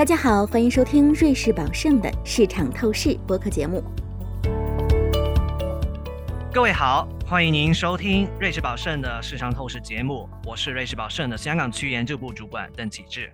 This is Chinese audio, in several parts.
大家好，欢迎收听瑞士宝盛的市场透视播客节目。各位好，欢迎您收听瑞士宝盛的市场透视节目，我是瑞士宝盛的香港区研究部主管邓启志。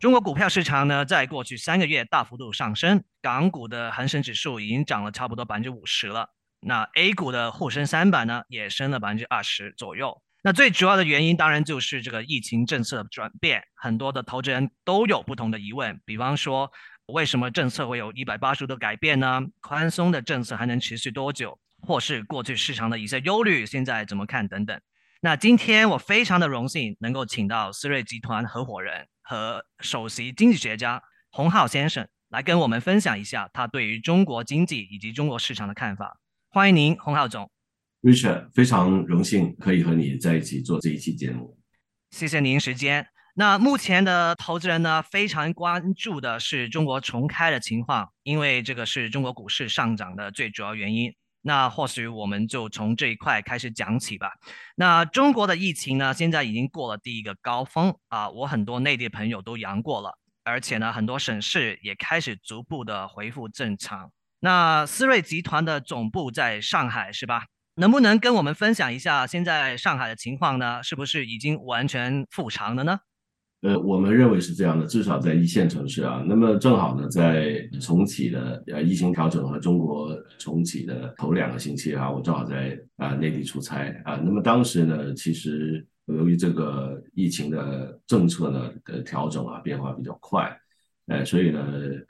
中国股票市场呢，在过去三个月大幅度上升，港股的恒生指数已经涨了差不多百分之五十了。那 A 股的沪深三百呢，也升了百分之二十左右。那最主要的原因当然就是这个疫情政策的转变，很多的投资人都有不同的疑问，比方说为什么政策会有一百八十度改变呢？宽松的政策还能持续多久？或是过去市场的一些忧虑，现在怎么看等等？那今天我非常的荣幸能够请到思睿集团合伙人。和首席经济学家洪浩先生来跟我们分享一下他对于中国经济以及中国市场的看法。欢迎您，洪浩总。Richard，非常荣幸可以和你在一起做这一期节目。谢谢您时间。那目前的投资人呢，非常关注的是中国重开的情况，因为这个是中国股市上涨的最主要原因。那或许我们就从这一块开始讲起吧。那中国的疫情呢，现在已经过了第一个高峰啊，我很多内地朋友都阳过了，而且呢，很多省市也开始逐步的恢复正常。那思瑞集团的总部在上海是吧？能不能跟我们分享一下现在上海的情况呢？是不是已经完全复常了呢？呃，我们认为是这样的，至少在一线城市啊。那么正好呢，在重启的呃疫情调整和中国重启的头两个星期啊，我正好在啊内地出差啊。那么当时呢，其实由于这个疫情的政策呢的调整啊，变化比较快，呃，所以呢，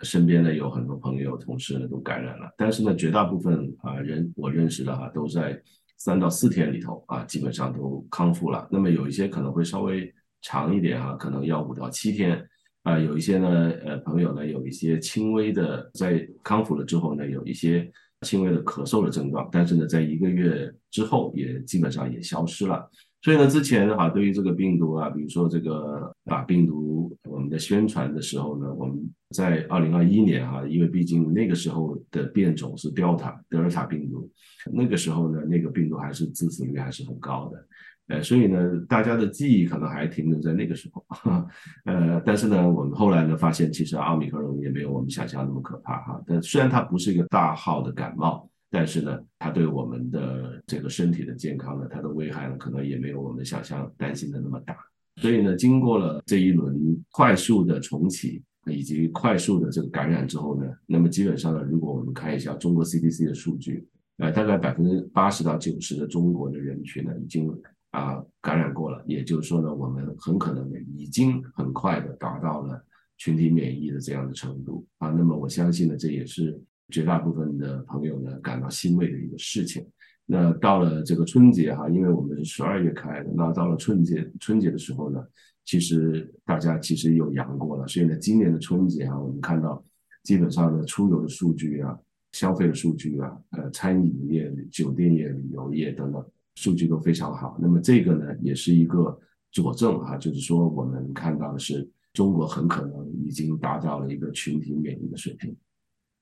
身边呢有很多朋友、同事呢都感染了。但是呢，绝大部分啊人我认识的哈，都在三到四天里头啊，基本上都康复了。那么有一些可能会稍微。长一点啊，可能要五到七天啊。有一些呢，呃，朋友呢，有一些轻微的，在康复了之后呢，有一些轻微的咳嗽的症状，但是呢，在一个月之后也基本上也消失了。所以呢，之前哈，对于这个病毒啊，比如说这个把病毒我们的宣传的时候呢，我们在二零二一年哈，因为毕竟那个时候的变种是 Delta 德尔塔病毒，那个时候呢，那个病毒还是致死率还是很高的。呃，所以呢，大家的记忆可能还停留在那个时候，呃，但是呢，我们后来呢发现，其实奥密克戎也没有我们想象那么可怕哈。但虽然它不是一个大号的感冒，但是呢，它对我们的这个身体的健康呢，它的危害呢，可能也没有我们想象担心的那么大。所以呢，经过了这一轮快速的重启以及快速的这个感染之后呢，那么基本上呢，如果我们看一下中国 CDC 的数据，呃，大概百分之八十到九十的中国的人群呢，已经。啊，感染过了，也就是说呢，我们很可能已经很快的达到了群体免疫的这样的程度啊。那么我相信呢，这也是绝大部分的朋友呢感到欣慰的一个事情。那到了这个春节哈，因为我们是十二月开的，那到了春节春节的时候呢，其实大家其实有阳过了，所以呢，今年的春节哈，我们看到基本上呢，出游的数据啊，消费的数据啊，呃，餐饮业、酒店业、旅游业等等。数据都非常好，那么这个呢，也是一个佐证哈，就是说我们看到的是中国很可能已经达到了一个群体免疫的水平。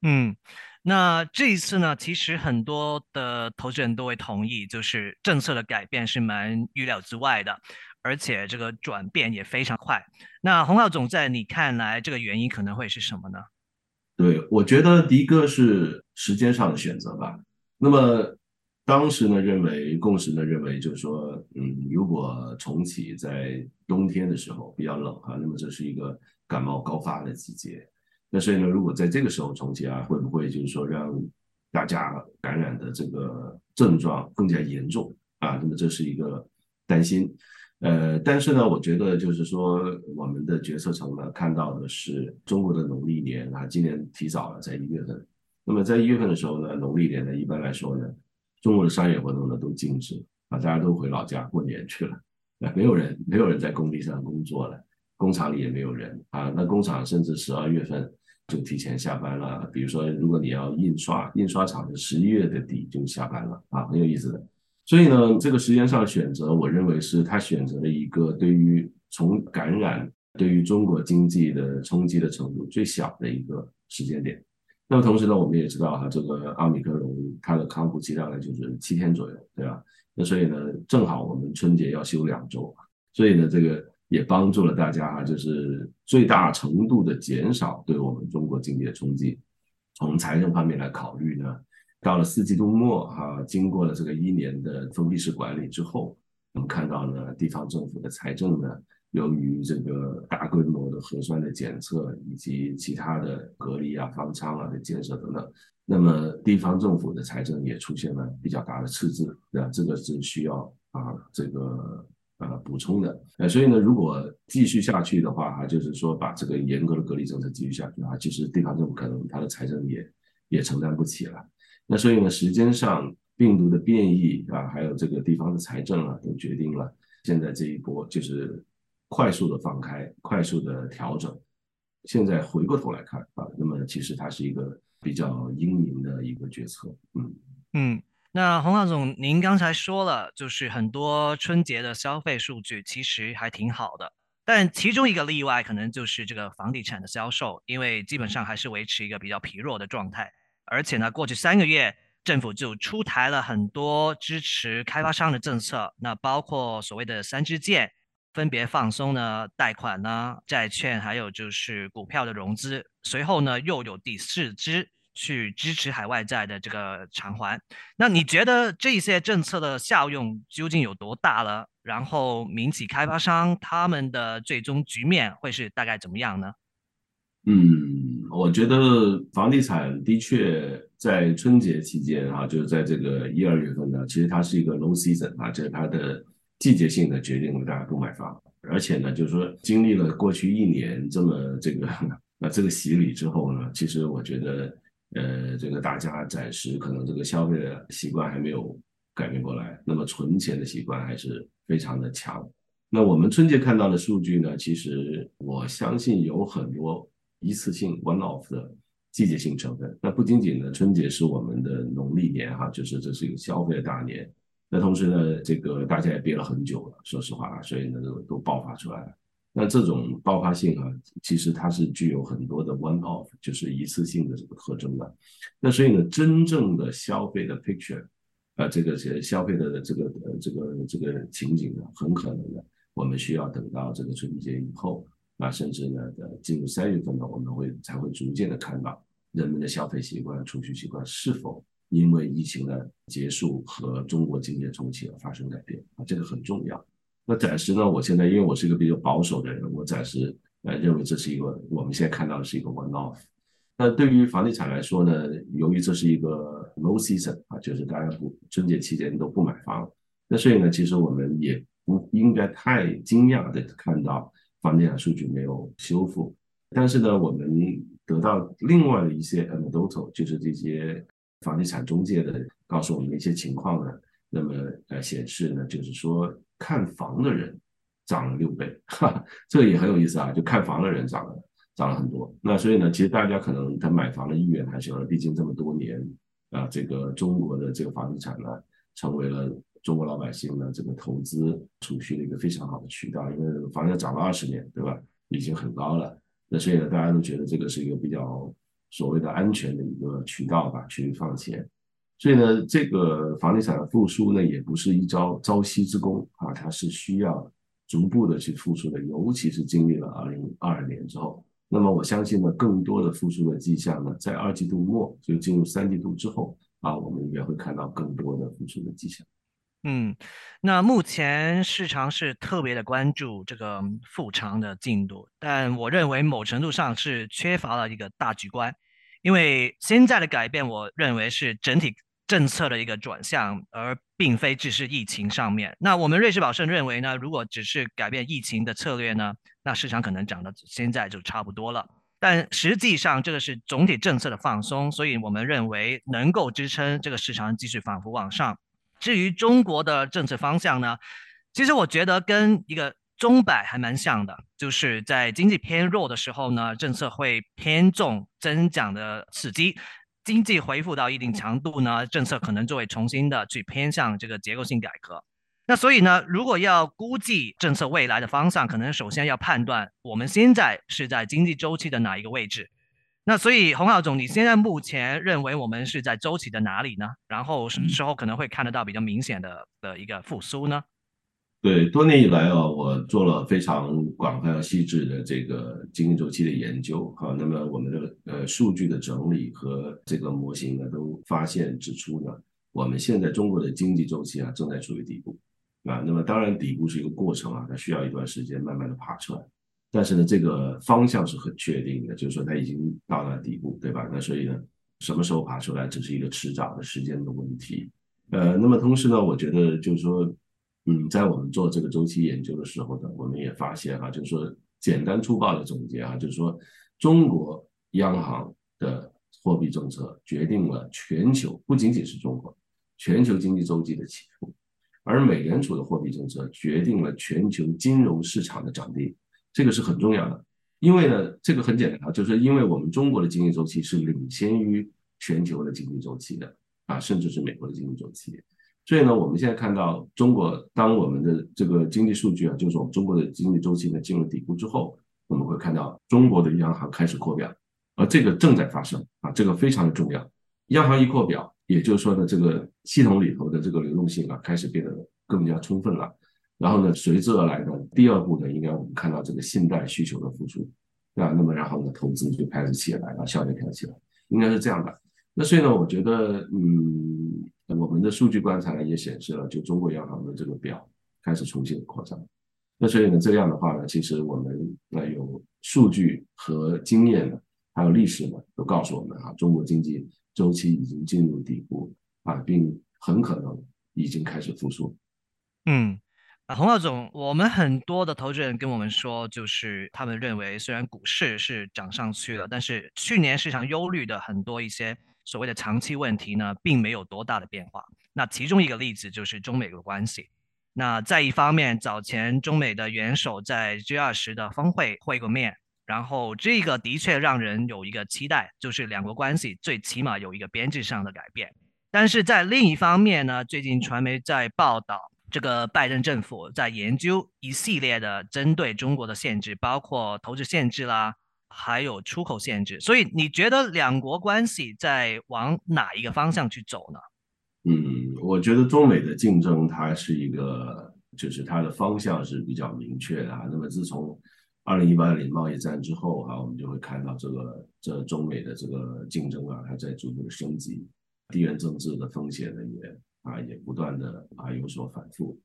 嗯，那这一次呢，其实很多的投资人都会同意，就是政策的改变是蛮预料之外的，而且这个转变也非常快。那洪浩总在你看来，这个原因可能会是什么呢？对，我觉得第一个是时间上的选择吧。那么。当时呢，认为共识呢，认为就是说，嗯，如果重启在冬天的时候比较冷啊，那么这是一个感冒高发的季节。那所以呢，如果在这个时候重启啊，会不会就是说让大家感染的这个症状更加严重啊？那么这是一个担心。呃，但是呢，我觉得就是说，我们的决策层呢看到的是中国的农历年啊，今年提早了，在一月份。那么在一月份的时候呢，农历年呢，一般来说呢。中国的商业活动呢都静止啊，大家都回老家过年去了，啊，没有人，没有人在工地上工作了，工厂里也没有人啊。那工厂甚至十二月份就提前下班了。比如说，如果你要印刷，印刷厂是十一月的底就下班了啊，很有意思的。所以呢，这个时间上选择，我认为是他选择了一个对于从感染对于中国经济的冲击的程度最小的一个时间点。那么同时呢，我们也知道哈，这个奥密克戎它的康复期大概就是七天左右，对吧？那所以呢，正好我们春节要休两周，所以呢，这个也帮助了大家哈，就是最大程度的减少对我们中国经济的冲击。从财政方面来考虑呢，到了四季度末哈，经过了这个一年的封闭式管理之后，我们看到呢，地方政府的财政呢。由于这个大规模的核酸的检测以及其他的隔离啊、方舱啊的建设等等，那么地方政府的财政也出现了比较大的赤字，对吧？这个是需要啊这个呃补充的。呃，所以呢，如果继续下去的话，哈，就是说把这个严格的隔离政策继续下去啊，其实地方政府可能它的财政也也承担不起了。那所以呢，时间上病毒的变异啊，还有这个地方的财政啊，都决定了现在这一波就是。快速的放开，快速的调整。现在回过头来看啊，那么其实它是一个比较英明的一个决策。嗯嗯，那洪老总，您刚才说了，就是很多春节的消费数据其实还挺好的，但其中一个例外可能就是这个房地产的销售，因为基本上还是维持一个比较疲弱的状态。而且呢，过去三个月政府就出台了很多支持开发商的政策，那包括所谓的三支箭。分别放松呢贷款呢债券，还有就是股票的融资。随后呢又有第四支去支持海外债的这个偿还。那你觉得这些政策的效用究竟有多大了？然后民企开发商他们的最终局面会是大概怎么样呢？嗯，我觉得房地产的确在春节期间啊，就是在这个一二月份呢，其实它是一个 low season 啊，这是它的。季节性的决定了大家不买房，而且呢，就是说经历了过去一年这么这个那 这个洗礼之后呢，其实我觉得，呃，这个大家暂时可能这个消费的习惯还没有改变过来，那么存钱的习惯还是非常的强。那我们春节看到的数据呢，其实我相信有很多一次性 one off 的季节性成分。那不仅仅呢，春节是我们的农历年哈，就是这是一个消费的大年。那同时呢，这个大家也憋了很久了，说实话，所以呢都都爆发出来了。那这种爆发性啊，其实它是具有很多的 one off，就是一次性的这个特征的。那所以呢，真正的消费的 picture，啊，这个是消费的这个呃这个这个情景呢，很可能呢，我们需要等到这个春节以后，啊，甚至呢，的进入三月份呢，我们会才会逐渐的看到人们的消费习惯、储蓄习惯是否。因为疫情的结束和中国经济的重启而发生改变啊，这个很重要。那暂时呢，我现在因为我是一个比较保守的人，我暂时呃认为这是一个我们现在看到的是一个 one off。那对于房地产来说呢，由于这是一个 low season 啊，就是大家不春节期间都不买房，那所以呢，其实我们也不应该太惊讶的看到房地产数据没有修复。但是呢，我们得到另外的一些 anecdotal，就是这些。房地产中介的告诉我们的一些情况呢，那么呃显示呢，就是说看房的人涨了六倍，哈，这个也很有意思啊，就看房的人涨了涨了很多。那所以呢，其实大家可能他买房的意愿还是有的，毕竟这么多年啊，这个中国的这个房地产呢，成为了中国老百姓呢这个投资储蓄的一个非常好的渠道，因为房价涨了二十年，对吧？已经很高了，那所以呢，大家都觉得这个是一个比较。所谓的安全的一个渠道吧，去放钱，所以呢，这个房地产的复苏呢，也不是一朝朝夕之功啊，它是需要逐步的去复苏的，尤其是经历了二零二二年之后，那么我相信呢，更多的复苏的迹象呢，在二季度末就进入三季度之后啊，我们也会看到更多的复苏的迹象。嗯，那目前市场是特别的关注这个复常的进度，但我认为某程度上是缺乏了一个大局观，因为现在的改变，我认为是整体政策的一个转向，而并非只是疫情上面。那我们瑞士宝盛认为呢，如果只是改变疫情的策略呢，那市场可能涨到现在就差不多了。但实际上这个是总体政策的放松，所以我们认为能够支撑这个市场继续反复往上。至于中国的政策方向呢，其实我觉得跟一个钟摆还蛮像的，就是在经济偏弱的时候呢，政策会偏重增长的刺激；经济恢复到一定强度呢，政策可能就会重新的去偏向这个结构性改革。那所以呢，如果要估计政策未来的方向，可能首先要判断我们现在是在经济周期的哪一个位置。那所以，洪浩总，你现在目前认为我们是在周期的哪里呢？然后什么时候可能会看得到比较明显的的一个复苏呢？对，多年以来啊，我做了非常广泛和细致的这个经济周期的研究啊。那么我们的呃数据的整理和这个模型呢，都发现指出呢，我们现在中国的经济周期啊正在处于底部啊。那么当然底部是一个过程啊，它需要一段时间慢慢的爬出来。但是呢，这个方向是很确定的，就是说它已经到了底部，对吧？那所以呢，什么时候爬出来，只是一个迟早的时间的问题。呃，那么同时呢，我觉得就是说。嗯，在我们做这个周期研究的时候呢，我们也发现啊，就是说简单粗暴的总结啊，就是说中国央行的货币政策决定了全球不仅仅是中国全球经济周期的起伏，而美联储的货币政策决定了全球金融市场的涨跌，这个是很重要的。因为呢，这个很简单啊，就是因为我们中国的经济周期是领先于全球的经济周期的啊，甚至是美国的经济周期。所以呢，我们现在看到中国，当我们的这个经济数据啊，就是我们中国的经济周期呢进入底部之后，我们会看到中国的央行开始扩表，而这个正在发生啊，这个非常的重要。央行一扩表，也就是说呢，这个系统里头的这个流动性啊开始变得更加充分了。然后呢，随之而来的第二步呢，应该我们看到这个信贷需求的复苏，啊，那么然后呢，投资就开始起来了，效率开始起来，应该是这样的。那所以呢，我觉得，嗯。我们的数据观察呢也显示了，就中国央行的这个表开始重新扩张。那所以呢，这样的话呢，其实我们呃有数据和经验呢，还有历史呢，都告诉我们啊，中国经济周期已经进入底部啊，并很可能已经开始复苏。嗯，啊，洪浩总，我们很多的投资人跟我们说，就是他们认为，虽然股市是涨上去了，但是去年市场忧虑的很多一些。所谓的长期问题呢，并没有多大的变化。那其中一个例子就是中美的关系。那在一方面，早前中美的元首在 G 二十的峰会会过面，然后这个的确让人有一个期待，就是两国关系最起码有一个编制上的改变。但是在另一方面呢，最近传媒在报道，这个拜登政府在研究一系列的针对中国的限制，包括投资限制啦。还有出口限制，所以你觉得两国关系在往哪一个方向去走呢？嗯，我觉得中美的竞争它是一个，就是它的方向是比较明确的啊。那么自从二零一八年贸易战之后啊，我们就会看到这个这中美的这个竞争啊，它在逐步的升级，地缘政治的风险呢也啊也不断的啊有所反复。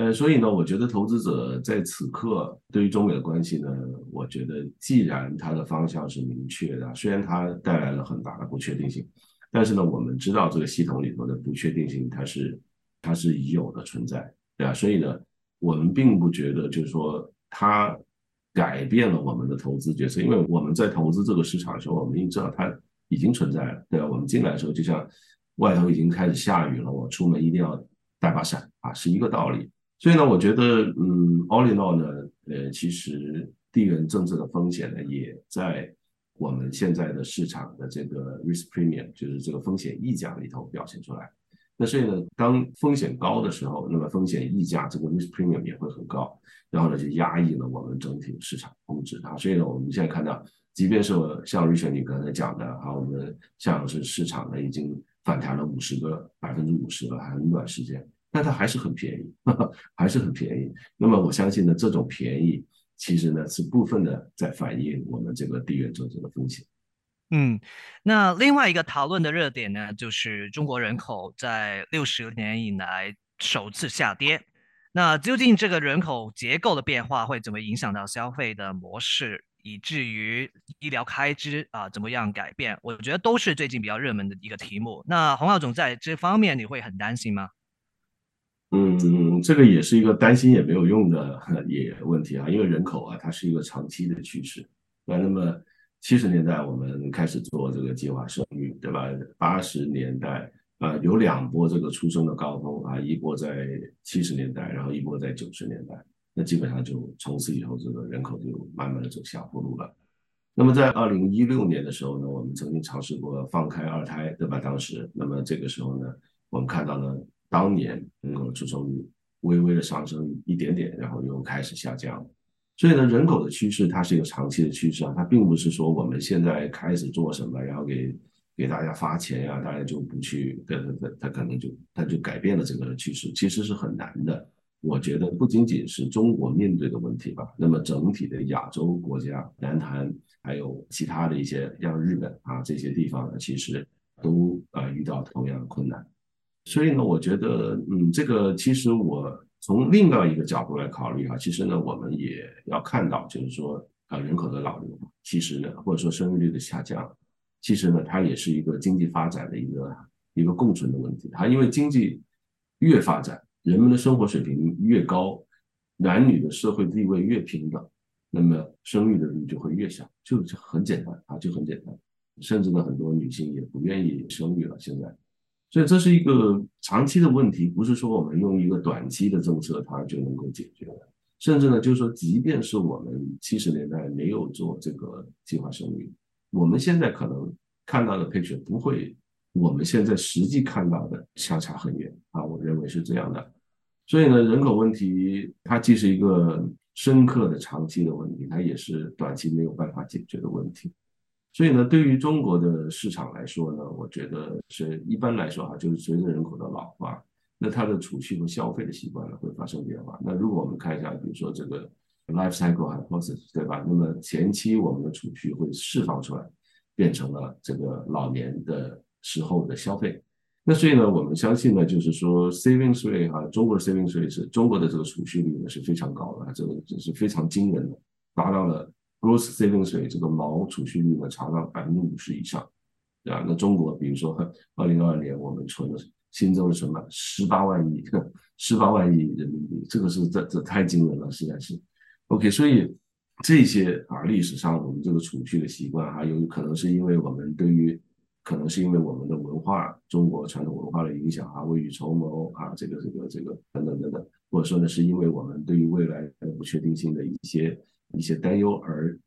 呃，所以呢，我觉得投资者在此刻对于中美的关系呢，我觉得既然它的方向是明确的，虽然它带来了很大的不确定性，但是呢，我们知道这个系统里头的不确定性它是它是已有的存在，对吧？所以呢，我们并不觉得就是说它改变了我们的投资决策，因为我们在投资这个市场的时候，我们已经知道它已经存在了，对吧？我们进来的时候就像外头已经开始下雨了，我出门一定要带把伞啊，是一个道理。所以呢，我觉得，嗯，all in all 呢，呃，其实地缘政治的风险呢，也在我们现在的市场的这个 risk premium，就是这个风险溢价里头表现出来。那所以呢，当风险高的时候，那么风险溢价这个 risk premium 也会很高，然后呢，就压抑了我们整体市场控制啊。所以呢，我们现在看到，即便是像瑞雪你刚才讲的啊，我们像是市场呢已经反弹了五十个百分之五十了，很短时间。但它还是很便宜，还是很便宜。那么我相信呢，这种便宜其实呢是部分的在反映我们这个地缘政治的风险。嗯，那另外一个讨论的热点呢，就是中国人口在六十年以来首次下跌。那究竟这个人口结构的变化会怎么影响到消费的模式，以至于医疗开支啊怎么样改变？我觉得都是最近比较热门的一个题目。那洪浩总在这方面你会很担心吗？嗯，这个也是一个担心也没有用的也问题啊，因为人口啊，它是一个长期的趋势。那那么七十年代我们开始做这个计划生育，对吧？八十年代啊有两波这个出生的高峰啊，一波在七十年代，然后一波在九十年代。那基本上就从此以后这个人口就慢慢的走下坡路了。那么在二零一六年的时候呢，我们曾经尝试过放开二胎，对吧？当时，那么这个时候呢，我们看到呢。当年人口出生率微微的上升一点点，然后又开始下降。所以呢，人口的趋势它是一个长期的趋势啊，它并不是说我们现在开始做什么，然后给给大家发钱呀，大家就不去，它它它可能就它就改变了整个趋势，其实是很难的。我觉得不仅仅是中国面对的问题吧，那么整体的亚洲国家，南韩还有其他的一些像日本啊这些地方呢，其实都啊遇到同样的困难。所以呢，我觉得，嗯，这个其实我从另外一个角度来考虑啊，其实呢，我们也要看到，就是说啊，人口的老龄化，其实呢，或者说生育率的下降，其实呢，它也是一个经济发展的一个一个共存的问题。它因为经济越发展。人们的生活水平越高，男女的社会地位越平等，那么生育的率就会越小，就是很简单啊，就很简单。甚至呢，很多女性也不愿意生育了。现在，所以这是一个长期的问题，不是说我们用一个短期的政策它就能够解决的。甚至呢，就是说，即便是我们七十年代没有做这个计划生育，我们现在可能看到的配置不会。我们现在实际看到的相差很远啊，我认为是这样的。所以呢，人口问题它既是一个深刻的长期的问题，它也是短期没有办法解决的问题。所以呢，对于中国的市场来说呢，我觉得是一般来说哈，就是随着人口的老化，那它的储蓄和消费的习惯呢会发生变化。那如果我们看一下，比如说这个 life cycle hypothesis，对吧？那么前期我们的储蓄会释放出来，变成了这个老年的。时候的消费，那所以呢，我们相信呢，就是说 savings rate 哈，中国的 savings rate 是中国的这个储蓄率呢是非常高的，这个这是非常惊人的，达到了 gross savings rate 这个毛储蓄率呢，达到百分之五十以上，对吧？那中国比如说 二零二二年我们存了新增了什么十八万亿，十八万亿人民币，这个是这这太惊人了，实在是。OK，所以这些啊历史上我们这个储蓄的习惯，还有可能是因为我们对于可能是因为我们的文化，中国传统文化的影响啊，未雨绸缪啊，这个这个这个等等等等，或者说呢，是因为我们对于未来的不确定性的一些一些担忧而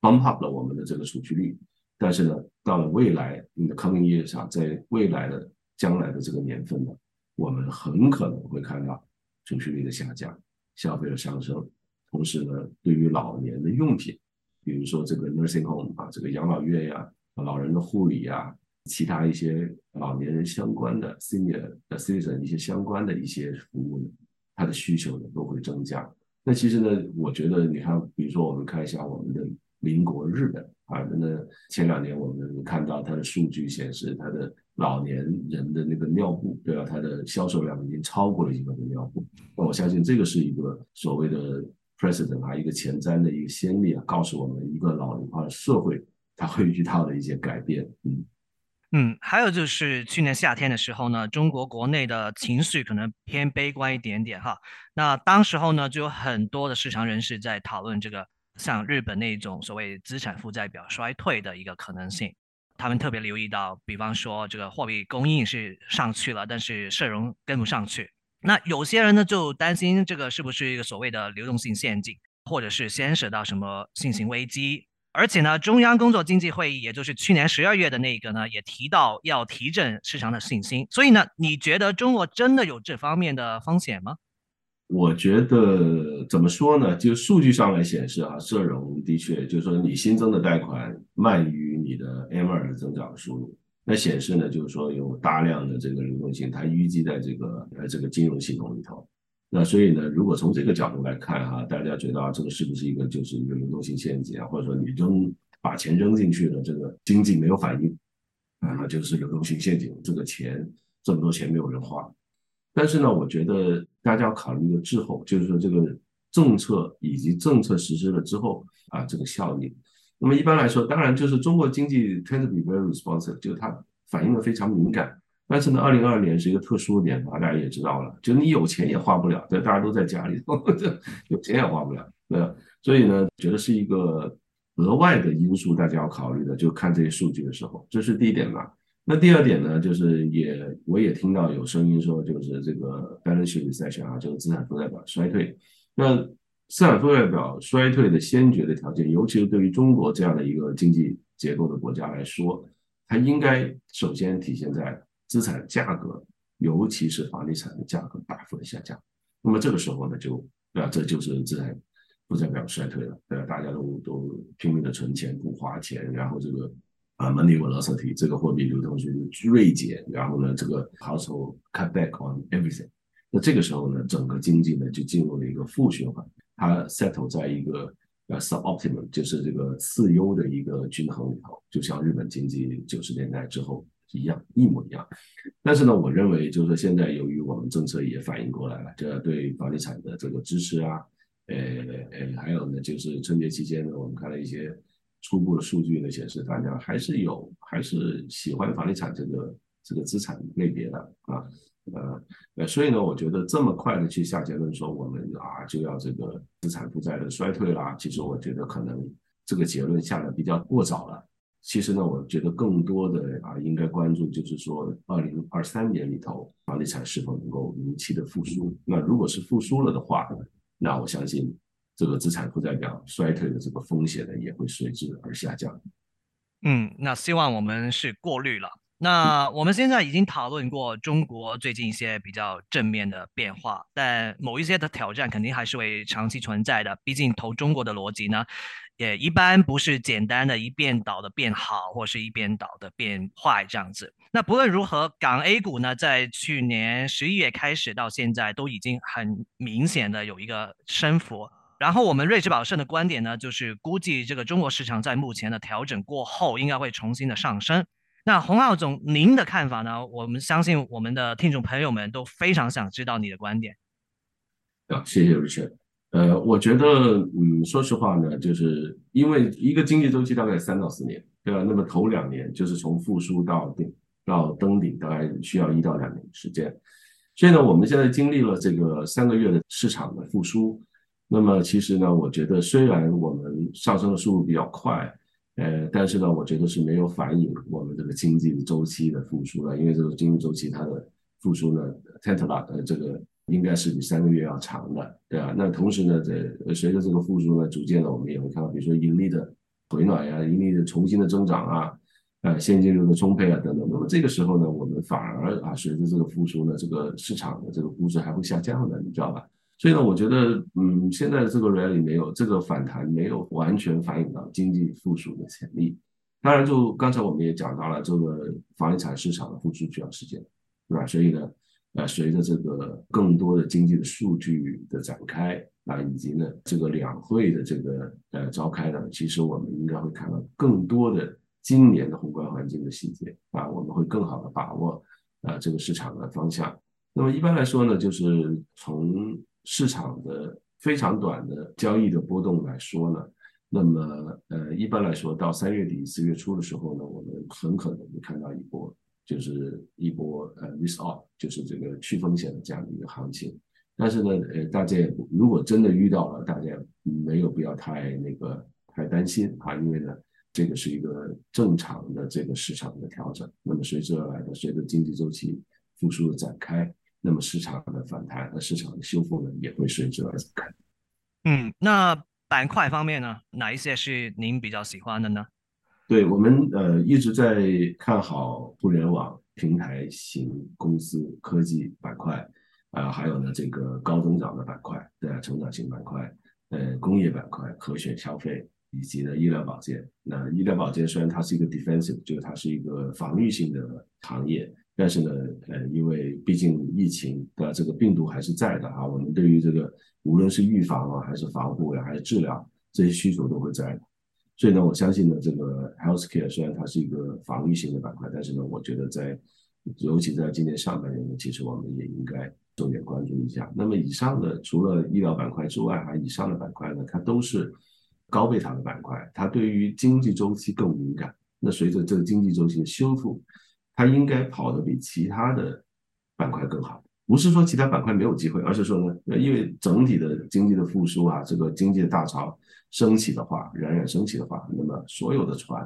bump up 了我们的这个储蓄率。但是呢，到了未来你的 coming years 上，在未来的将来的这个年份呢，我们很可能会看到储蓄率的下降，消费的上升。同时呢，对于老年的用品，比如说这个 nursing home 啊，这个养老院呀。老人的护理啊，其他一些老年人相关的 senior 的 citizen 一些相关的一些服务呢，它的需求呢都会增加。那其实呢，我觉得你看，比如说我们看一下我们的邻国日本啊，那前两年我们看到它的数据显示，它的老年人的那个尿布，对吧？它的销售量已经超过了一个的尿布。那我相信这个是一个所谓的 precedent 啊，一个前瞻的一个先例啊，告诉我们一个老龄化的社会。它会遇到的一些改变，嗯嗯，还有就是去年夏天的时候呢，中国国内的情绪可能偏悲观一点点哈。那当时候呢，就有很多的市场人士在讨论这个像日本那种所谓资产负债表衰退的一个可能性。他们特别留意到，比方说这个货币供应是上去了，但是社融跟不上去。那有些人呢就担心这个是不是一个所谓的流动性陷阱，或者是牵涉到什么信心危机。而且呢，中央工作经济会议，也就是去年十二月的那个呢，也提到要提振市场的信心。所以呢，你觉得中国真的有这方面的风险吗？我觉得怎么说呢？就数据上来显示啊，社融的确就是说你新增的贷款慢于你的 M 二的增长速度，那显示呢，就是说有大量的这个流动性它淤积在这个呃这个金融系统里头。那所以呢，如果从这个角度来看哈，大家觉得啊，这个是不是一个就是一个流动性陷阱啊？或者说你扔把钱扔进去了，这个经济没有反应啊，就是流动性陷阱。这个钱这么多钱没有人花。但是呢，我觉得大家要考虑一个滞后，就是说这个政策以及政策实施了之后啊，这个效应。那么一般来说，当然就是中国经济 tend to be very responsive，就是它反应的非常敏感。但是呢，二零二二年是一个特殊年，大家也知道了，就你有钱也花不了，对，大家都在家里头，有钱也花不了，对吧？所以呢，觉得是一个额外的因素，大家要考虑的，就看这些数据的时候，这是第一点嘛。那第二点呢，就是也我也听到有声音说，就是这个 balance sheet recession 啊，这个资产负债表衰退。那资产负债表衰退的先决的条件，尤其是对于中国这样的一个经济结构的国家来说，它应该首先体现在。资产价格，尤其是房地产的价格大幅的下降，那么这个时候呢，就对吧？这就是资产负债表衰退了，对吧？大家都都拼命的存钱不花钱，然后这个啊 money velocity 这个货币流通性锐减，然后呢，这个 household cut back on everything，那这个时候呢，整个经济呢就进入了一个负循环，它 settle 在一个呃 suboptimal，就是这个次优的一个均衡里头，就像日本经济九十年代之后一样，一模一样。但是呢，我认为就是说现在由于我们政策也反应过来了，这对房地产的这个支持啊，呃呃，还有呢就是春节期间呢，我们看了一些初步的数据呢显示，大家还是有还是喜欢房地产这个这个资产类别的啊。呃呃，所以呢，我觉得这么快的去下结论说我们啊就要这个资产负债的衰退啦，其实我觉得可能这个结论下的比较过早了。其实呢，我觉得更多的啊应该关注就是说，二零二三年里头房地产是否能够如期的复苏。那如果是复苏了的话，那我相信这个资产负债表衰退的这个风险呢也会随之而下降。嗯，那希望我们是过滤了。那我们现在已经讨论过中国最近一些比较正面的变化，但某一些的挑战肯定还是会长期存在的。毕竟投中国的逻辑呢，也一般不是简单的一边倒的变好，或是一边倒的变坏这样子。那不论如何，港 A 股呢，在去年十一月开始到现在，都已经很明显的有一个升幅。然后我们瑞士宝盛的观点呢，就是估计这个中国市场在目前的调整过后，应该会重新的上升。那洪浩总，您的看法呢？我们相信我们的听众朋友们都非常想知道你的观点。啊，谢谢吴先生。呃，我觉得，嗯，说实话呢，就是因为一个经济周期大概三到四年，对吧？那么头两年就是从复苏到顶到登顶，大概需要一到两年时间。所以呢，我们现在经历了这个三个月的市场的复苏。那么其实呢，我觉得虽然我们上升的速度比较快。呃，但是呢，我觉得是没有反映我们这个经济的周期的复苏了，因为这个经济周期它的复苏呢，Tesla 呃这个应该是比三个月要长的，对吧？那同时呢，这随着这个复苏呢，逐渐的我们也会看到，比如说盈利的回暖呀，盈利的重新的增长啊，呃，现金流的充沛啊等等。那么这个时候呢，我们反而啊，随着这个复苏呢，这个市场的这个估值还会下降的，你知道吧？所以呢，我觉得，嗯，现在的这个 rally 没有这个反弹，没有完全反映到经济复苏的潜力。当然，就刚才我们也讲到了，这个房地产市场的复苏需要时间，对吧？所以呢，呃，随着这个更多的经济的数据的展开啊，以及呢这个两会的这个呃召开呢，其实我们应该会看到更多的今年的宏观环境的细节啊，我们会更好的把握啊这个市场的方向。那么一般来说呢，就是从市场的非常短的交易的波动来说呢，那么呃一般来说到三月底四月初的时候呢，我们很可能会看到一波就是一波呃 risk off，就是这个去风险的这样的一个行情。但是呢，呃大家如果真的遇到了，大家没有必要太那个太担心啊，因为呢这个是一个正常的这个市场的调整。那么随之而来的，随着经济周期复苏的展开。那么市场的反弹和市场的修复呢，也会随之而展开。嗯，那板块方面呢，哪一些是您比较喜欢的呢？对我们呃一直在看好互联网平台型公司、科技板块啊，还有呢这个高增长的板块，对啊，成长型板块，呃，工业板块、可选消费以及呢医疗保健。那医疗保健虽然它是一个 defensive，就是它是一个防御性的行业。但是呢，呃，因为毕竟疫情的这个病毒还是在的啊，我们对于这个无论是预防啊，还是防护呀，还是治疗这些需求都会在。所以呢，我相信呢，这个 healthcare 虽然它是一个防御型的板块，但是呢，我觉得在尤其在今年上半年呢，其实我们也应该重点关注一下。那么以上的除了医疗板块之外，还，以上的板块呢，它都是高贝塔的板块，它对于经济周期更敏感。那随着这个经济周期的修复，它应该跑得比其他的板块更好，不是说其他板块没有机会，而是说呢，因为整体的经济的复苏啊，这个经济的大潮升起的话，冉冉升起的话，那么所有的船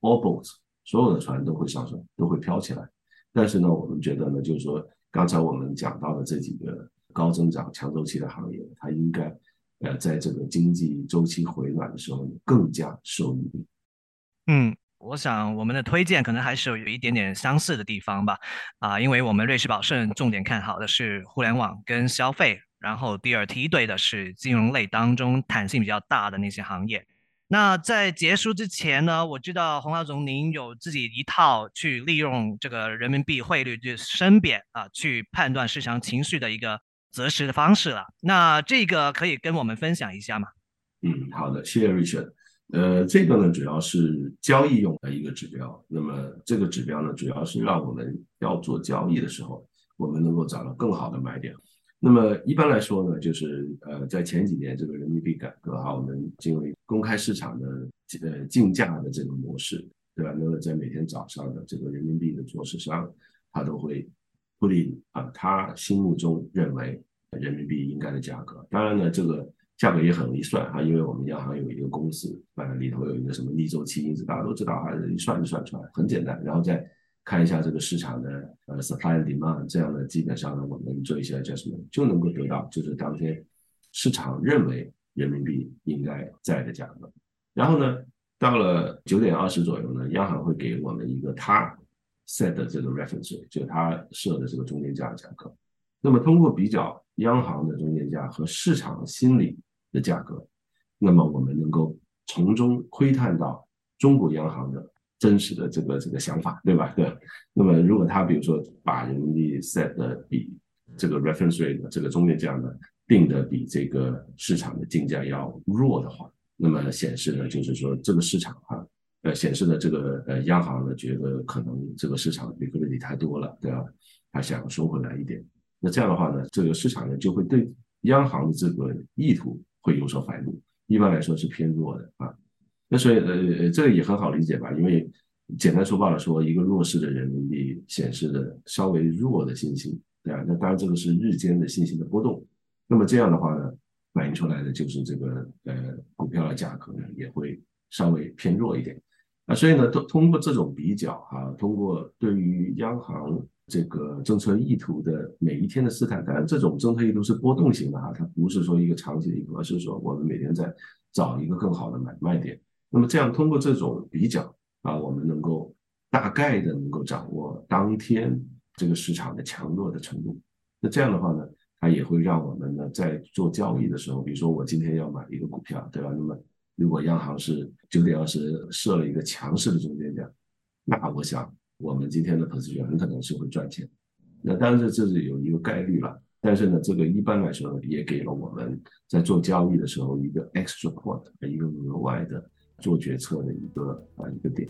，all boats，所有的船都会上升，都会飘起来。但是呢，我们觉得呢，就是说刚才我们讲到的这几个高增长、强周期的行业，它应该呃在这个经济周期回暖的时候更加受益。嗯。我想我们的推荐可能还是有一点点相似的地方吧，啊，因为我们瑞士宝盛重点看好的是互联网跟消费，然后第二梯队的是金融类当中弹性比较大的那些行业。那在结束之前呢，我知道洪老总您有自己一套去利用这个人民币汇率去升贬啊，去判断市场情绪的一个择时的方式了。那这个可以跟我们分享一下吗？嗯，好的，谢谢 Richard。呃，这个呢主要是交易用的一个指标。那么这个指标呢，主要是让我们要做交易的时候，我们能够找到更好的买点。那么一般来说呢，就是呃，在前几年这个人民币改革啊，我们进入公开市场的呃竞价的这个模式，对吧？那么在每天早上的这个人民币的做市商，他都会固定啊他心目中认为人民币应该的价格。当然呢，这个。价格也很容易算哈，因为我们央行有一个公式，呃，里头有一个什么逆周期因子，大家都知道哈，一算就算出来，很简单。然后再看一下这个市场的呃 supply and demand，这样的基本上呢，我们做一些 adjustment 就能够得到就是当天市场认为人民币应该在的价格。然后呢，到了九点二十左右呢，央行会给我们一个它 set 的这个 reference，就是它设的这个中间价的价格。那么通过比较央行的中间价和市场心理。的价格，那么我们能够从中窥探到中国央行的真实的这个这个想法，对吧？对。那么如果他比如说把人民币 set 的比这个 reference rate 这个中间价呢定的比这个市场的竞价要弱的话，那么显示呢就是说这个市场哈呃显示的这个呃央行呢觉得可能这个市场 liquidity 太多了，对吧？他想收回来一点。那这样的话呢，这个市场呢就会对央行的这个意图。会有所反应，一般来说是偏弱的啊。那所以呃，这个也很好理解吧？因为简单粗暴的说，一个弱势的人民币显示的稍微弱的信心，对吧？那当然这个是日间的信心的波动。那么这样的话呢，反映出来的就是这个呃股票的价格呢也会稍微偏弱一点啊。所以呢，通通过这种比较啊，通过对于央行。这个政策意图的每一天的试探，当然这种政策意图是波动型的啊，它不是说一个长期的意图，而是说我们每天在找一个更好的买卖点。那么这样通过这种比较啊，我们能够大概的能够掌握当天这个市场的强弱的程度。那这样的话呢，它也会让我们呢在做交易的时候，比如说我今天要买一个股票，对吧？那么如果央行是九点二十设了一个强势的中间价，那我想。我们今天的 position 很可能是会赚钱，那当然这这是有一个概率了，但是呢，这个一般来说，也给了我们在做交易的时候一个 extra point，一个额外的做决策的一个啊一个点。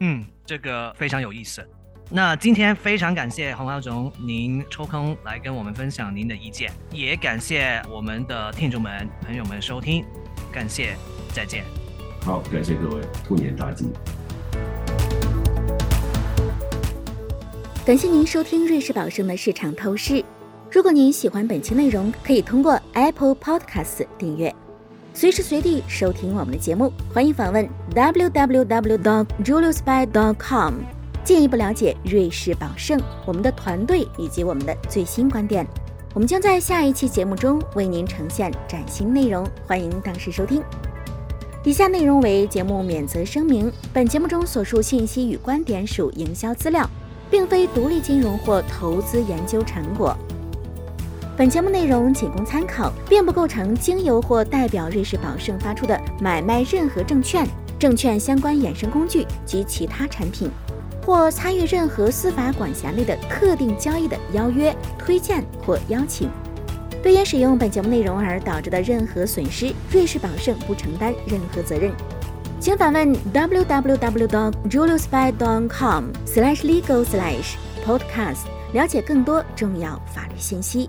嗯，这个非常有意思。那今天非常感谢洪浩总您抽空来跟我们分享您的意见，也感谢我们的听众们朋友们收听，感谢，再见。好，感谢各位，兔年大吉。感谢您收听瑞士宝盛的市场透视。如果您喜欢本期内容，可以通过 Apple Podcast 订阅，随时随地收听我们的节目。欢迎访问 www.juliusby.com，进一步了解瑞士宝盛、我们的团队以及我们的最新观点。我们将在下一期节目中为您呈现崭新内容，欢迎当时收听。以下内容为节目免责声明：本节目中所述信息与观点属营销资料。并非独立金融或投资研究成果。本节目内容仅供参考，并不构成经由或代表瑞士宝盛发出的买卖任何证券、证券相关衍生工具及其他产品，或参与任何司法管辖内的特定交易的邀约、推荐或邀请。对因使用本节目内容而导致的任何损失，瑞士宝盛不承担任何责任。请访问 www.juliusby.com/legal/podcast，了解更多重要法律信息。